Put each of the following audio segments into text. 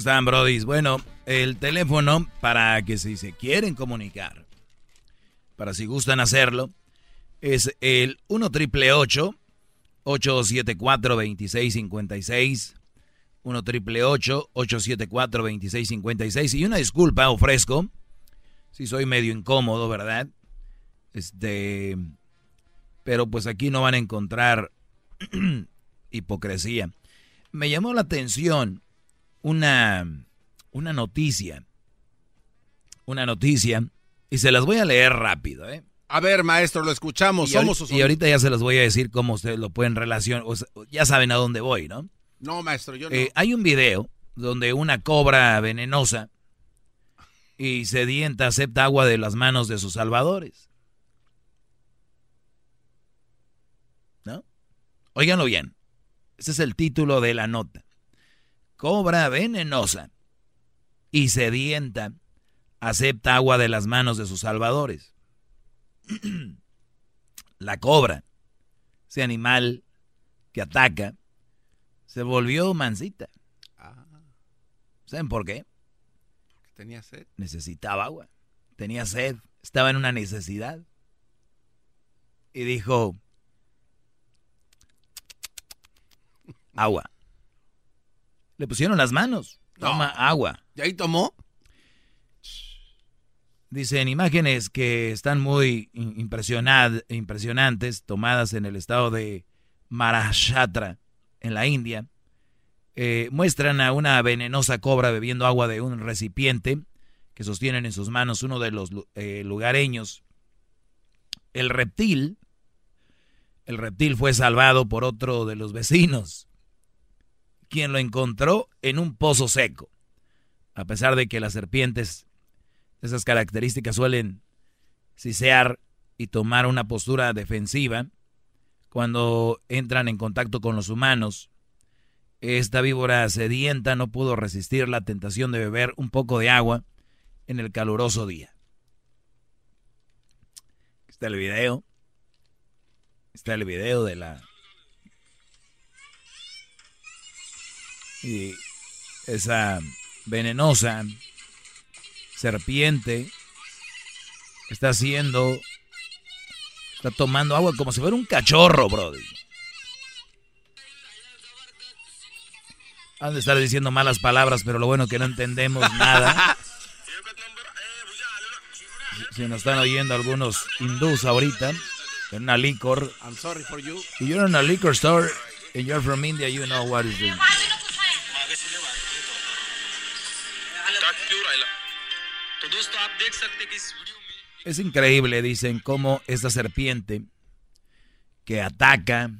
están, brodis? Bueno, el teléfono para que si se quieren comunicar, para si gustan hacerlo, es el 1 triple 874 2656 1 triple 874 2656 Y una disculpa ofrezco, si soy medio incómodo, ¿verdad? Este, pero pues aquí no van a encontrar hipocresía. Me llamó la atención una, una noticia, una noticia, y se las voy a leer rápido, ¿eh? A ver, maestro, lo escuchamos. Y, Somos sus y ahorita ya se los voy a decir cómo ustedes lo pueden relacionar. o sea, ya saben a dónde voy, ¿no? No, maestro, yo no. Eh, hay un video donde una cobra venenosa y sedienta acepta agua de las manos de sus salvadores. ¿No? Óiganlo bien. Ese es el título de la nota. Cobra venenosa y sedienta acepta agua de las manos de sus salvadores. La cobra, ese animal que ataca, se volvió mansita. Ah, ¿Saben por qué? porque tenía sed. Necesitaba agua, tenía sed, estaba en una necesidad. Y dijo, agua. Le pusieron las manos, toma agua. ¿Y ahí tomó? Dicen imágenes que están muy impresionantes, tomadas en el estado de Maharashtra, en la India. Eh, muestran a una venenosa cobra bebiendo agua de un recipiente que sostienen en sus manos uno de los eh, lugareños. El reptil, el reptil fue salvado por otro de los vecinos, quien lo encontró en un pozo seco. A pesar de que las serpientes esas características suelen sisear y tomar una postura defensiva cuando entran en contacto con los humanos. Esta víbora sedienta no pudo resistir la tentación de beber un poco de agua en el caluroso día. Está el video. Está el video de la... Y esa venenosa serpiente está haciendo, está tomando agua como si fuera un cachorro, brody. Han de estar diciendo malas palabras, pero lo bueno que no entendemos nada. Si nos están oyendo algunos hindús ahorita, en una licor, I'm sorry for you. if you're in a liquor store and you're from India, you know what is it. Es increíble, dicen, cómo esta serpiente que ataca,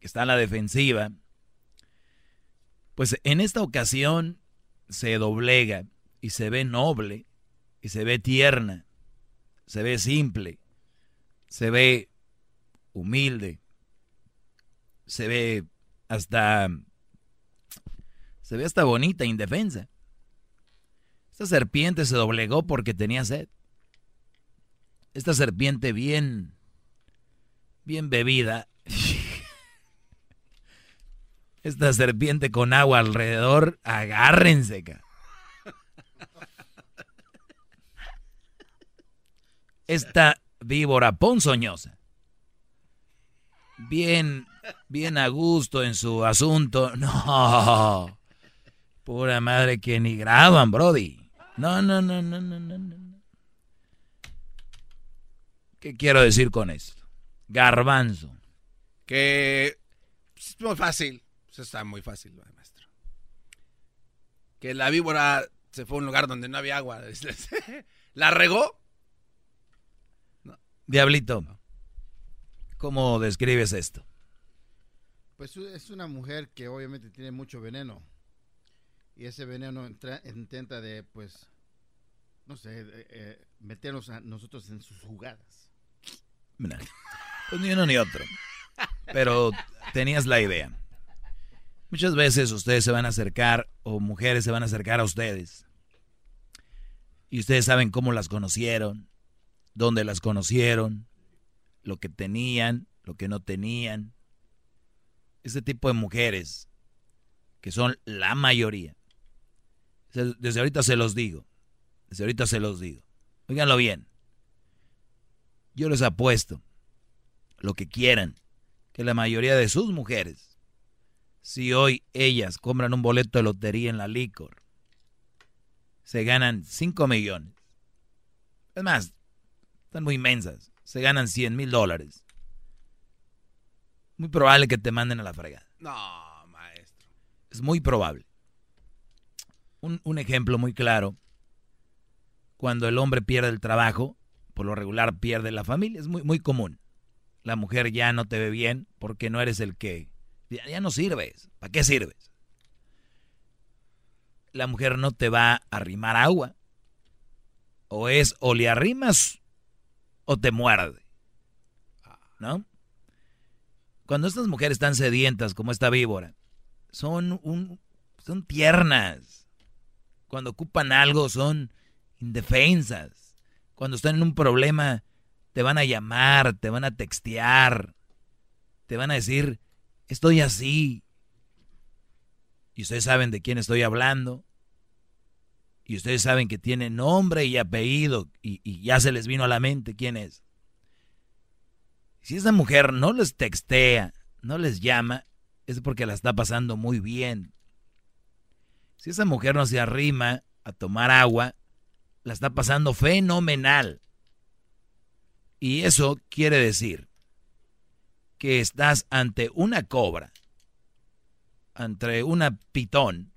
que está a la defensiva, pues en esta ocasión se doblega y se ve noble y se ve tierna. se ve simple, se ve humilde, se ve hasta se ve hasta bonita, indefensa. Esta serpiente se doblegó porque tenía sed. Esta serpiente bien bien bebida. Esta serpiente con agua alrededor, agárrense. Esta víbora ponzoñosa. Bien, bien a gusto en su asunto. No. Pura madre que ni graban, Brody. No, no, no, no, no, no, no. ¿Qué quiero decir con esto? Garbanzo. Que es muy fácil. Eso está muy fácil, maestro. Que la víbora se fue a un lugar donde no había agua. ¿La regó? Diablito, ¿cómo describes esto? Pues es una mujer que obviamente tiene mucho veneno. Y ese veneno entra- intenta de, pues, no sé, eh, meternos a nosotros en sus jugadas. Pues ni uno ni otro. Pero tenías la idea. Muchas veces ustedes se van a acercar o mujeres se van a acercar a ustedes. Y ustedes saben cómo las conocieron, dónde las conocieron, lo que tenían, lo que no tenían. Este tipo de mujeres, que son la mayoría. Desde ahorita se los digo. Desde ahorita se los digo. Óiganlo bien. Yo les apuesto lo que quieran, que la mayoría de sus mujeres, si hoy ellas compran un boleto de lotería en la licor, se ganan 5 millones. Es más, están muy inmensas. Se ganan 100 mil dólares. Muy probable que te manden a la fregada. No, maestro. Es muy probable. Un, un ejemplo muy claro. Cuando el hombre pierde el trabajo, por lo regular pierde la familia. Es muy, muy común. La mujer ya no te ve bien porque no eres el que... Ya, ya no sirves. ¿Para qué sirves? La mujer no te va a arrimar agua. O es o le arrimas o te muerde. ¿No? Cuando estas mujeres están sedientas como esta víbora, son un son tiernas. Cuando ocupan algo son indefensas. Cuando están en un problema te van a llamar, te van a textear, te van a decir, "Estoy así." Y ustedes saben de quién estoy hablando. Y ustedes saben que tiene nombre y apellido y, y ya se les vino a la mente quién es. Si esa mujer no les textea, no les llama, es porque la está pasando muy bien. Si esa mujer no se arrima a tomar agua, la está pasando fenomenal. Y eso quiere decir que estás ante una cobra, ante una pitón,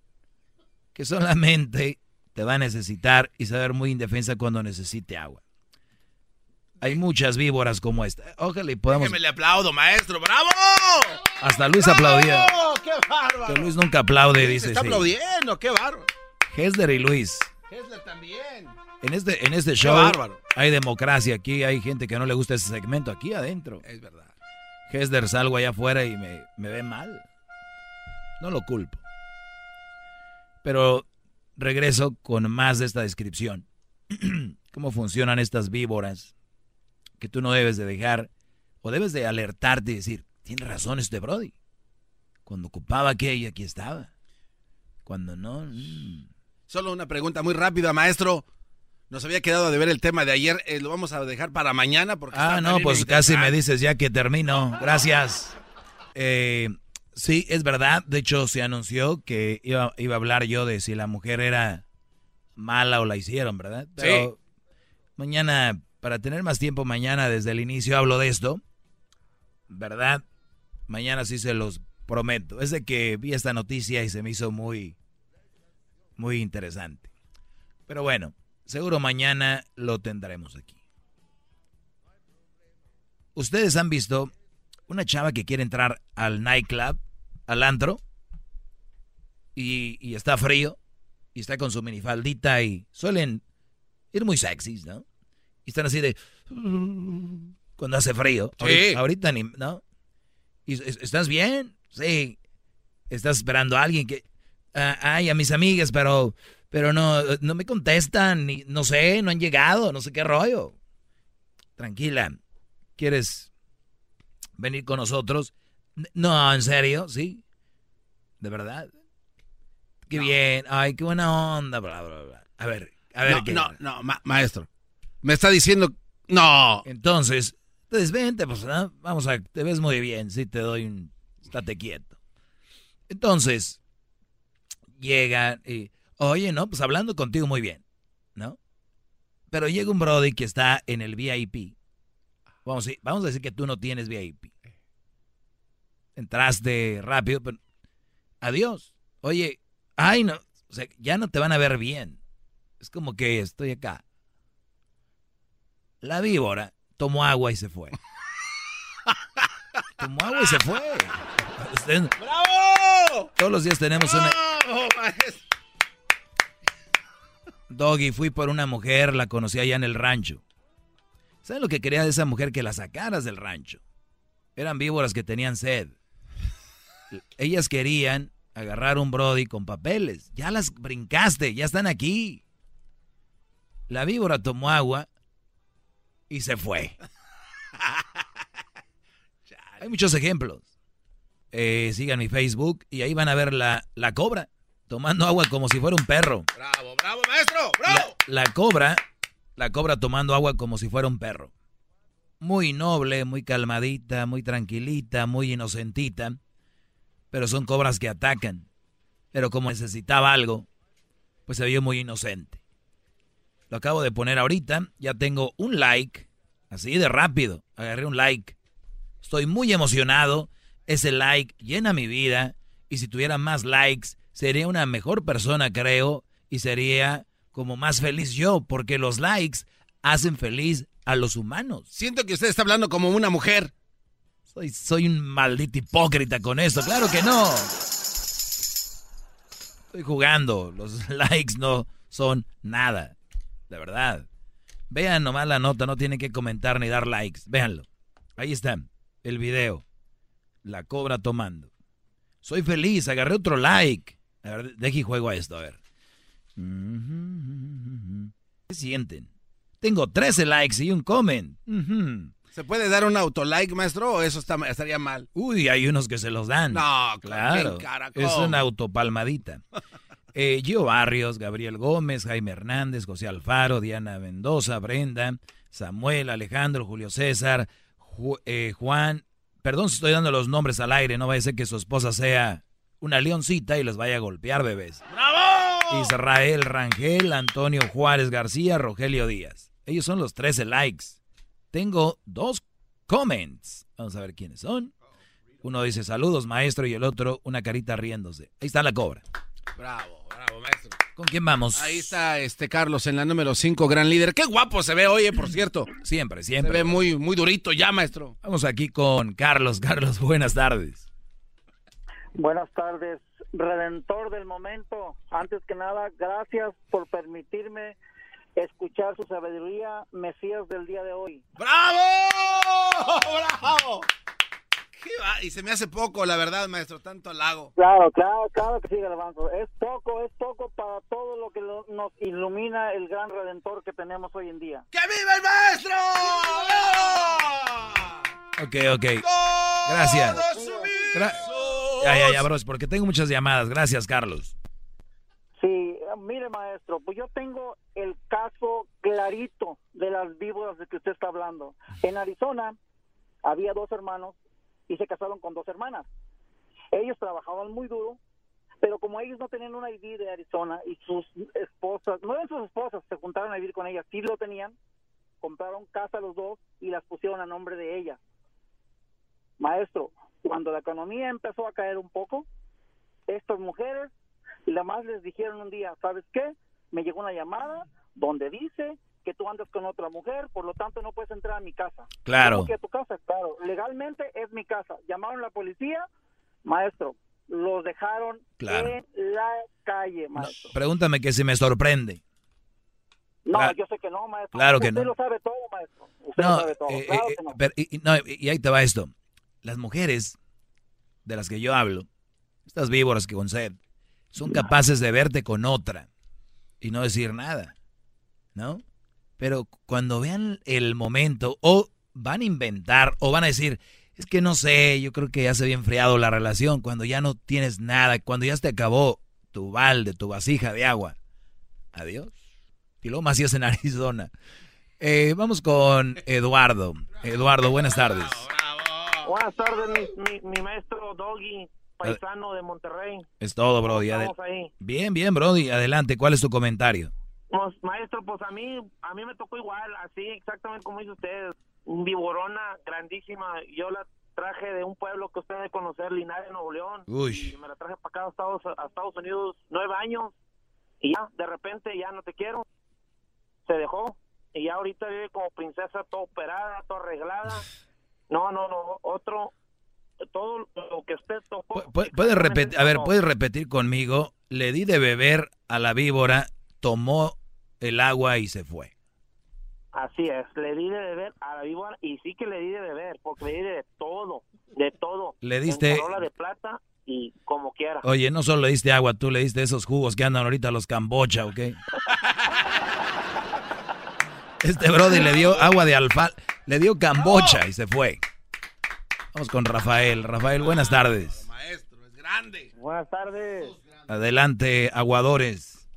que solamente te va a necesitar y saber muy indefensa cuando necesite agua. Hay muchas víboras como esta. Ojalá y podamos... Déjeme le aplaudo, maestro. ¡Bravo! Hasta Luis aplaudía. ¡Qué bárbaro! Que Luis nunca aplaude, Se dice. está sí. aplaudiendo, qué bárbaro. Hesder y Luis. Hessler también. En este, en este show bárbaro. hay democracia. Aquí hay gente que no le gusta ese segmento. Aquí adentro. Es verdad. Hesder salgo allá afuera y me, me ve mal. No lo culpo. Pero regreso con más de esta descripción. ¿Cómo funcionan estas víboras? Que tú no debes de dejar o debes de alertarte y decir, tiene razón este Brody. Cuando ocupaba aquello, aquí estaba. Cuando no... mm. Solo una pregunta muy rápida, maestro. Nos había quedado de ver el tema de ayer. eh, lo vamos a dejar para mañana porque Ah, no, pues casi me dices ya que termino. Gracias. Eh, sí, es verdad. De hecho, se anunció que iba, iba a hablar yo de si la mujer era mala o la hicieron, ¿verdad? Pero mañana, para tener más tiempo, mañana desde el inicio hablo de esto. ¿Verdad? Mañana sí se los prometo. Es de que vi esta noticia y se me hizo muy, muy interesante. Pero bueno, seguro mañana lo tendremos aquí. ¿Ustedes han visto una chava que quiere entrar al nightclub, al antro, y, y está frío, y está con su minifaldita y suelen ir muy sexys, ¿no? Y están así de... Cuando hace frío. Sí. Ahorita, ahorita ni... ¿No? ¿Y es- ¿Estás bien? Sí. Estás esperando a alguien que... ah, ay, a mis amigas, pero... Pero no, no me contestan, ni, no sé, no han llegado, no sé qué rollo. Tranquila. ¿Quieres venir con nosotros? No, en serio, sí. De verdad. Qué bien. Ay, qué buena onda. Bla, bla, bla. A ver, a ver no, qué. no, no, ma- maestro. Me está diciendo. No. Entonces, entonces vente, pues ¿no? vamos a, te ves muy bien, sí te doy un, estate quieto. Entonces, llega y, oye, no, pues hablando contigo muy bien, ¿no? Pero llega un Brody que está en el VIP. Vamos, a- vamos a decir que tú no tienes VIP. Entraste rápido, pero adiós. Oye, ay, no, o sea, ya no te van a ver bien. Es como que estoy acá. La víbora tomó agua y se fue. tomó agua y se fue. ¡Bravo! todos los días tenemos una... ¡Bravo, maestro! Doggy, fui por una mujer, la conocí allá en el rancho. ¿Sabes lo que quería de esa mujer? Que la sacaras del rancho. Eran víboras que tenían sed. Ellas querían agarrar un Brody con papeles. Ya las brincaste, ya están aquí. La víbora tomó agua y se fue. Hay muchos ejemplos. Eh, sigan mi Facebook y ahí van a ver la, la cobra tomando agua como si fuera un perro. ¡Bravo, bravo, maestro! La, ¡Bravo! la cobra, la cobra tomando agua como si fuera un perro. Muy noble, muy calmadita, muy tranquilita, muy inocentita. Pero son cobras que atacan. Pero como necesitaba algo, pues se vio muy inocente. Lo acabo de poner ahorita, ya tengo un like, así de rápido. Agarré un like. Estoy muy emocionado. Ese like llena mi vida. Y si tuviera más likes, sería una mejor persona, creo. Y sería como más feliz yo, porque los likes hacen feliz a los humanos. Siento que usted está hablando como una mujer. Soy, soy un maldito hipócrita con esto. Claro que no. Estoy jugando. Los likes no son nada. De verdad. Vean nomás la nota. No tienen que comentar ni dar likes. Véanlo. Ahí está. El video. La cobra tomando. Soy feliz. Agarré otro like. A ver, deje y juego a esto. A ver. ¿Qué sienten? Tengo 13 likes y un comment. Ujú. ¿Se puede dar un autolike, maestro, o eso está, estaría mal? Uy, hay unos que se los dan. No, claro. ¿qué cara, Es una autopalmadita. Eh, Gio Barrios, Gabriel Gómez, Jaime Hernández, José Alfaro, Diana Mendoza, Brenda, Samuel, Alejandro, Julio César, Ju- eh, Juan. Perdón si estoy dando los nombres al aire, no vaya a ser que su esposa sea una leoncita y los vaya a golpear, bebés. ¡Bravo! Israel Rangel, Antonio Juárez García, Rogelio Díaz. Ellos son los 13 likes. Tengo dos comments. Vamos a ver quiénes son. Uno dice saludos, maestro, y el otro una carita riéndose. Ahí está la cobra. Bravo, bravo, maestro. ¿Con quién vamos? Ahí está este Carlos en la número 5, gran líder. Qué guapo se ve hoy, por cierto. Siempre, Se siempre. ve muy, muy durito ya, maestro. Vamos aquí con Carlos. Carlos, buenas tardes. Buenas tardes, Redentor del momento. Antes que nada, gracias por permitirme escuchar su sabiduría, Mesías del día de hoy. ¡Bravo! ¡Bravo! ¿Qué va? Y se me hace poco, la verdad, maestro, tanto halago. Claro, claro, claro que sigue Alfonso. Es poco, es poco para todo lo que lo- nos ilumina el gran Redentor que tenemos hoy en día. ¡Que viva el maestro! ¡Bravo! Ok, ok. Gracias. Gra- Ya, ya, ya, bros, porque tengo muchas llamadas. Gracias, Carlos. Sí, mire maestro, pues yo tengo el caso clarito de las víboras de que usted está hablando. En Arizona había dos hermanos y se casaron con dos hermanas. Ellos trabajaban muy duro, pero como ellos no tenían una ID de Arizona y sus esposas, no eran sus esposas, se juntaron a vivir con ellas, sí lo tenían, compraron casa los dos y las pusieron a nombre de ellas. Maestro, cuando la economía empezó a caer un poco, estas mujeres y además les dijeron un día, ¿sabes qué? Me llegó una llamada donde dice que tú andas con otra mujer, por lo tanto no puedes entrar a mi casa. Claro. ¿Cómo que tu casa? Claro, legalmente es mi casa. Llamaron a la policía, maestro, los dejaron Claro. en la calle, No, maestro. pregúntame que si me sorprende. No, yo sé que no, maestro. Claro que Usted no. lo sabe todo, maestro. Usted No, lo sabe todo. eh, claro eh, que no. pero- y- no, y ahí te va esto. Las mujeres de las que yo hablo, estas víboras que con sed, son capaces de verte con otra y no decir nada, ¿no? Pero cuando vean el momento, o van a inventar, o van a decir, es que no sé, yo creo que ya se había enfriado la relación, cuando ya no tienes nada, cuando ya se te acabó tu balde, tu vasija de agua. Adiós. Y luego más si es en Arizona. Eh, vamos con Eduardo. Eduardo, buenas tardes. Buenas tardes, mi, mi, mi maestro Doggy, paisano de Monterrey. Es todo, Brody. ¿Cómo Adel- estamos ahí? Bien, bien, Brody. Adelante, ¿cuál es tu comentario? Pues, maestro, pues a mí, a mí me tocó igual, así exactamente como dice usted, viborona grandísima. Yo la traje de un pueblo que usted debe conocer, Linares, Nuevo León. Uy. Y me la traje para acá a Estados, a Estados Unidos nueve años. Y ya, de repente, ya no te quiero. Se dejó. Y ya ahorita vive como princesa, toda operada, toda arreglada. No, no, no, otro, todo lo que usted tocó. Pu- ¿Puedes repetir? A ver. ¿puedes repetir conmigo? Le di de beber a la víbora, tomó el agua y se fue. Así es, le di de beber a la víbora y sí que le di de beber, porque le di de todo, de todo. Le diste- En de plata y como quiera. Oye, no solo le diste agua, tú le diste esos jugos que andan ahorita los cambocha, ¿ok? Este Brody le dio agua de alfa, le dio cambocha y se fue. Vamos con Rafael. Rafael, buenas tardes. Maestro, es grande. Buenas tardes. Adelante, aguadores.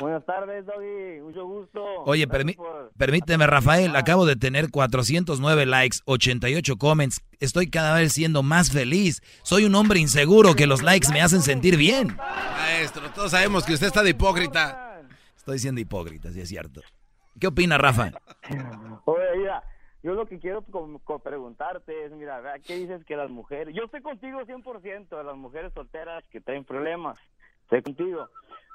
Buenas tardes, Doggy. Mucho gusto. Oye, permí- por- permíteme, Rafael, acabo de tener 409 likes, 88 comments. Estoy cada vez siendo más feliz. Soy un hombre inseguro que los likes me hacen sentir bien. Maestro, todos sabemos que usted está de hipócrita. Estoy siendo hipócrita, si es cierto. ¿Qué opina, Rafa? Oye, mira, yo lo que quiero preguntarte es, mira. ¿qué dices que las mujeres... Yo estoy contigo 100% de las mujeres solteras que tienen problemas. Estoy contigo.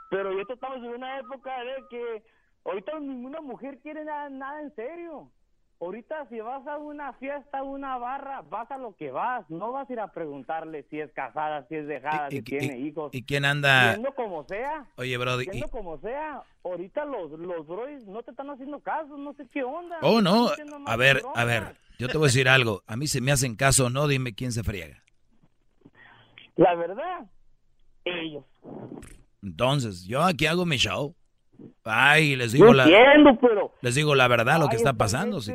Pero yo estamos en una época de que ahorita ninguna mujer quiere nada, nada en serio. Ahorita si vas a una fiesta, una barra, vas a lo que vas. No vas a ir a preguntarle si es casada, si es dejada, ¿Y, si y- tiene y- hijos. y quién anda? Siendo como sea. Oye, Brody. Siendo como sea, ahorita los, los bros no te están haciendo caso, no sé qué onda. Oh, no. A ver, a ver. Yo te voy a decir algo. A mí se me hacen caso, no dime quién se friega. La verdad, ellos. Entonces, yo aquí hago mi show. Ay, les digo la entiendo, pero... les digo la verdad, lo que está pasando. sí.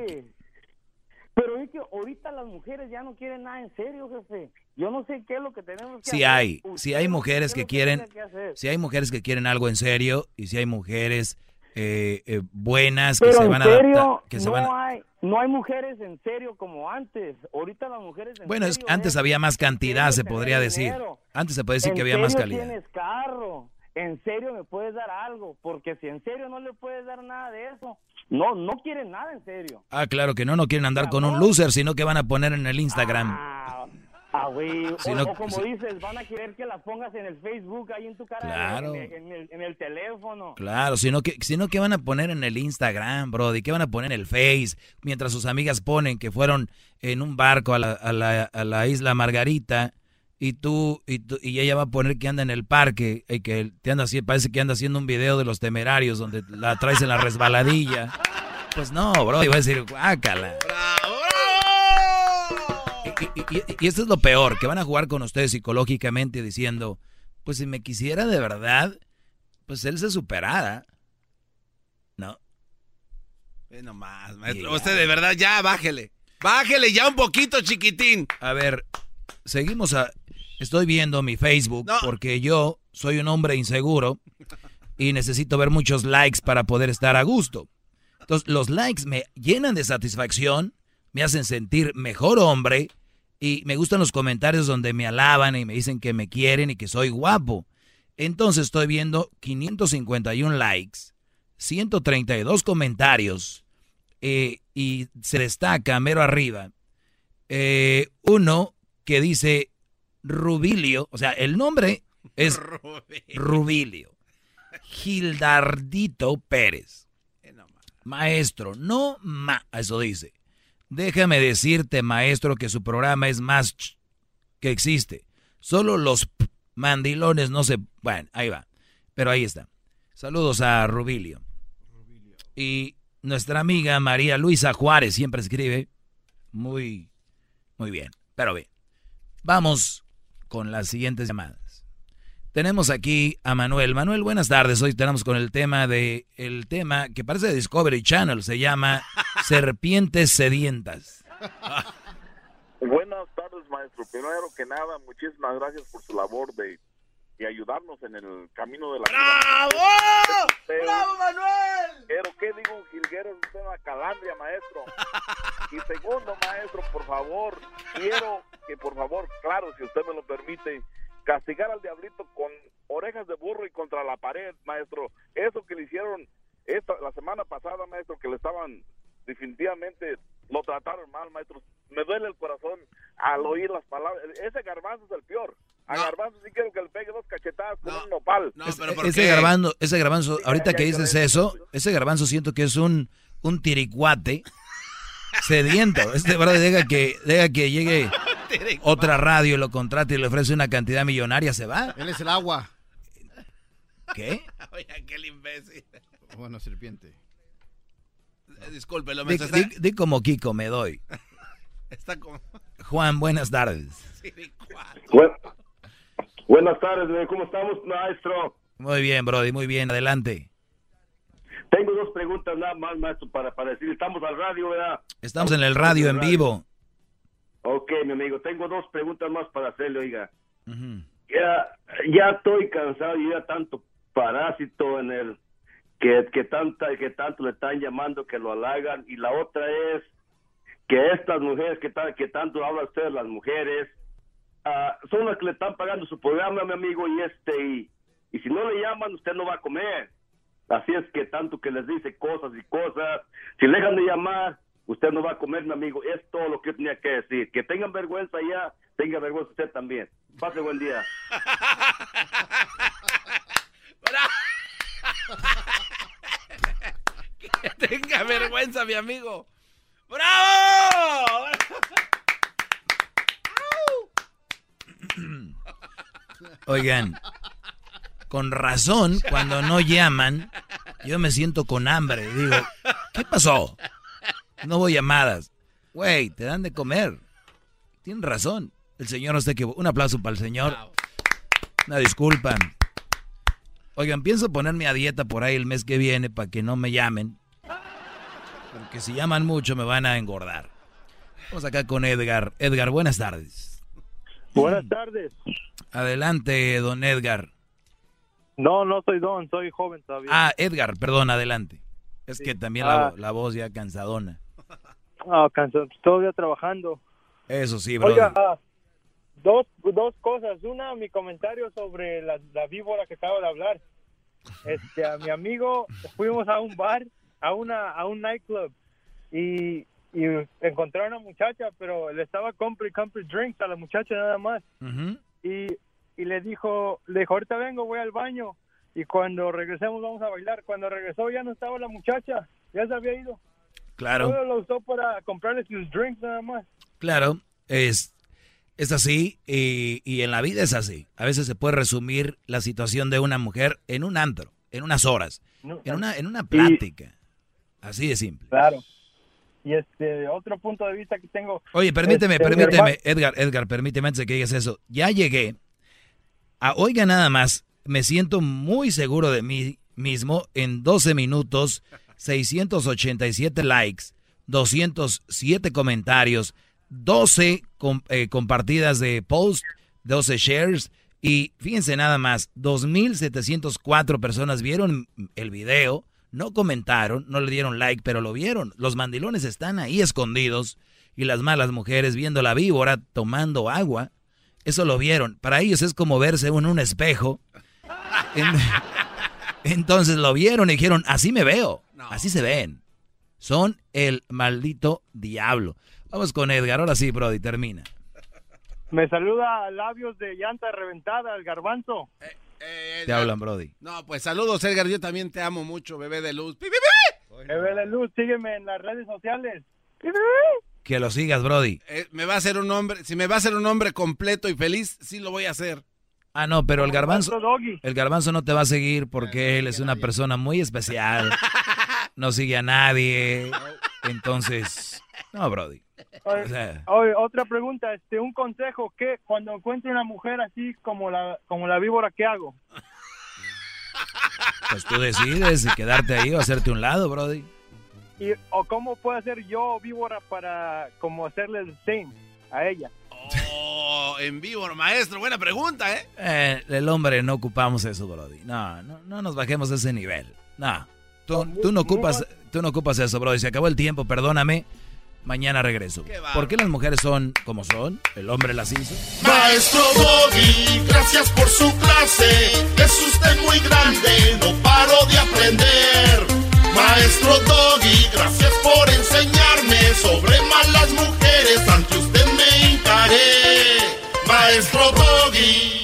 Pero es que ahorita las mujeres ya no quieren nada en serio, jefe. Yo no sé qué es lo que tenemos que Sí hacer. hay, sí hay mujeres que quieren, que sí hay mujeres que quieren algo en serio y sí hay mujeres eh, eh, buenas que Pero se van a adaptar, que se no, van a- hay, no hay mujeres en serio como antes. Ahorita las mujeres en Bueno, es- serio antes es había más cantidad, se podría decir. Antes se puede decir ¿En que había más calidad. tienes carro? ¿En serio me puedes dar algo? Porque si en serio no le puedes dar nada de eso, no, no quieren nada en serio. Ah, claro que no, no quieren andar con un loser, sino que van a poner en el Instagram. Ah, ah, güey. O, Si no- o como si- dices, van a querer que las pongas en el Facebook, ahí en tu cara, Claro. en, el, en el- en el teléfono. Claro, sino que, sino que van a poner en el Instagram, Brody, que van a poner en el Face, mientras sus amigas ponen que fueron en un barco a la, a la, a la isla Margarita y tú, y tú y ella va a poner que anda en el parque y que te anda así, parece que anda haciendo un video de los temerarios donde la traes en la resbaladilla. Pues no, Brody, va a decir, guácala. Y, y- y- y esto es lo peor, que van a jugar con ustedes psicológicamente diciendo, pues si me quisiera de verdad, pues él se superara. ¿No? Ve nomás, maestro. Usted de verdad ya bájele. Bájele ya un poquito, chiquitín. A ver, seguimos a... Estoy viendo mi Facebook No. porque yo soy un hombre inseguro y necesito ver muchos likes para poder estar a gusto. Entonces, los likes me llenan de satisfacción, me hacen sentir mejor hombre y me gustan los comentarios donde me alaban y me dicen que me quieren y que soy guapo. Entonces estoy viendo 551 likes, 132 comentarios eh, y se destaca mero arriba eh, uno que dice Rubilio, o sea, el nombre es Rubilio. Gildardito Pérez. Maestro, no ma, eso dice. Déjame decirte, maestro, que su programa es más ch- que existe. Solo los mandilones no se... Bueno, ahí va. Pero ahí está. Saludos a Rubilio. Y nuestra amiga María Luisa Juárez siempre escribe muy, muy bien. Pero bien, vamos con las siguientes llamadas. Tenemos aquí a Manuel. Manuel, buenas tardes. Hoy tenemos con el tema de el tema que parece de Discovery Channel, se llama Serpientes sedientas. Buenas tardes, maestro. Primero que nada, muchísimas gracias por su labor de, de ayudarnos en el camino de la ¡Bravo! vida. Pero- ¡Bravo, Manuel! Pero qué digo, un jilguero es usted una calandria, maestro. Y segundo, maestro, por favor, quiero que por favor, claro, si usted me lo permite, castigar al diablito con orejas de burro y contra la pared, maestro. Eso que le hicieron esta, la semana pasada, maestro, que le estaban definitivamente lo trataron mal, maestro. Me duele el corazón al oír las palabras. Ese garbanzo es el peor. A garbanzo sí quiero que le pegue dos cachetadas con un nopal. Es- ese garbanzo, ese garbanzo, ahorita que dices eso, ese garbanzo siento que es un, un tiricuate sediento. Este brother deja que, deja que llegue otra radio, lo contrate y le ofrece una cantidad millonaria, se va. Él es el agua. ¿Qué? Oye, aquel imbécil. Bueno, serpiente. Eh, Discúlpelo, Di, maestro. di- di como Kiko me doy. está como... Juan, buenas tardes. Bu- Buenas tardes, ¿cómo estamos, maestro? Muy bien, Brody, muy bien, adelante. Tengo dos preguntas nada más, maestro, para, para decir, estamos al radio, ¿verdad? Estamos en el radio en vivo. Ok, mi amigo, tengo dos preguntas más para hacerle, oiga. Ya, ya estoy cansado y ya tanto parásito en el que, que tanta que tanto le están llamando que lo halagan y la otra es que estas mujeres que, ta- que tanto habla usted las mujeres ah, son las que le están pagando su programa mi amigo y este y, y si no le llaman usted no va a comer así es que tanto que les dice cosas y cosas si le dejan de llamar usted no va a comer mi amigo es todo lo que yo tenía que decir que tengan vergüenza ya tenga vergüenza usted también pase buen día Que tenga vergüenza, mi amigo. ¡Bravo! Oigan, con razón, cuando no llaman, yo me siento con hambre. Digo, ¿qué pasó? No voy llamadas. Güey, te dan de comer. Tienen razón. El señor no está equivocado. Un aplauso para el señor. Una disculpa. Oigan, pienso ponerme a dieta por ahí el mes que viene para que no me llamen. Porque si llaman mucho me van a engordar. Vamos acá con Edgar. Edgar, buenas tardes. Buenas tardes. Adelante, don Edgar. No, no soy Don, soy joven todavía. Ah, Edgar, perdón, adelante. Es que también la, Ah. la voz ya cansadona. Ah, cansado, todavía trabajando. Eso sí, brother. Oiga, ah, dos, dos cosas. Una, mi comentario sobre la, la víbora que acabo de hablar. Este, a mi amigo, fuimos a un bar, a una a un nightclub y, y encontré a una muchacha, pero le estaba compre drinks a la muchacha nada más. Ujú. y, y le dijo, le dijo, ahorita vengo, voy al baño y cuando regresemos vamos a bailar. Cuando regresó ya no estaba la muchacha, ya se había ido. Claro. Solo lo usó para comprarle sus drinks nada más. Claro, es, es así y, y en la vida es así. A veces se puede resumir la situación de una mujer en un antro, en unas horas, No, en una, en una plática. Así de simple. Claro. Y este otro punto de vista que tengo. Oye, permíteme, este, permíteme, Edgar, Edgar, permíteme antes de que digas eso. Ya llegué. A, oiga nada más, me siento muy seguro de mí mismo en 12 minutos, 687 likes, 207 comentarios, 12 com- eh, compartidas de post, 12 shares y fíjense nada más, 2.704 personas vieron el video, no comentaron, no le dieron like, pero lo vieron. Los mandilones están ahí escondidos y las malas mujeres viendo la víbora tomando agua. Eso lo vieron. Para ellos es como verse en un espejo. En- entonces lo vieron y dijeron, así me veo. Así se ven. Son el maldito diablo. Vamos con Edgar. Ahora sí, Brody, termina. Me saluda a labios de llanta reventada, el garbanzo. Te hablan, Brody. No, pues saludos, Edgar. Yo también te amo mucho, bebé de luz. ¡Pi, pi, pi! Bebé de luz, sígueme en las redes sociales. Que lo sigas, Brody. Eh, me va a hacer un hombre, si me va a hacer un hombre completo y feliz, sí lo voy a hacer. Ah, no, pero el garbanzo, el garbanzo no te va a seguir porque él es una persona muy especial. no sigue a nadie. Entonces, no, Brody. Oye, O sea- oye, otra pregunta, este, un consejo, ¿qué cuando encuentro una mujer así como la como la víbora, qué hago? Pues tú decides si quedarte ahí o hacerte un lado, Brody. Y, o cómo puedo hacer yo víbora para como hacerle el same a ella. Oh, en vivo, maestro, buena pregunta, ¿eh? Eh, el hombre no ocupamos eso, Brody. No, no, no nos bajemos a ese nivel. No. Tú, tú no ocupas, tú no ocupas eso, Brody. Se acabó el tiempo, perdóname. Mañana regreso. ¿Por qué las mujeres son como son? El hombre las hizo. Maestro Doggy, gracias por su clase. Es usted muy grande, no paro de aprender. Maestro Doggy, gracias por enseñarme sobre malas mujeres. Ante usted me hincaré. Maestro Doggy.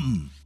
come.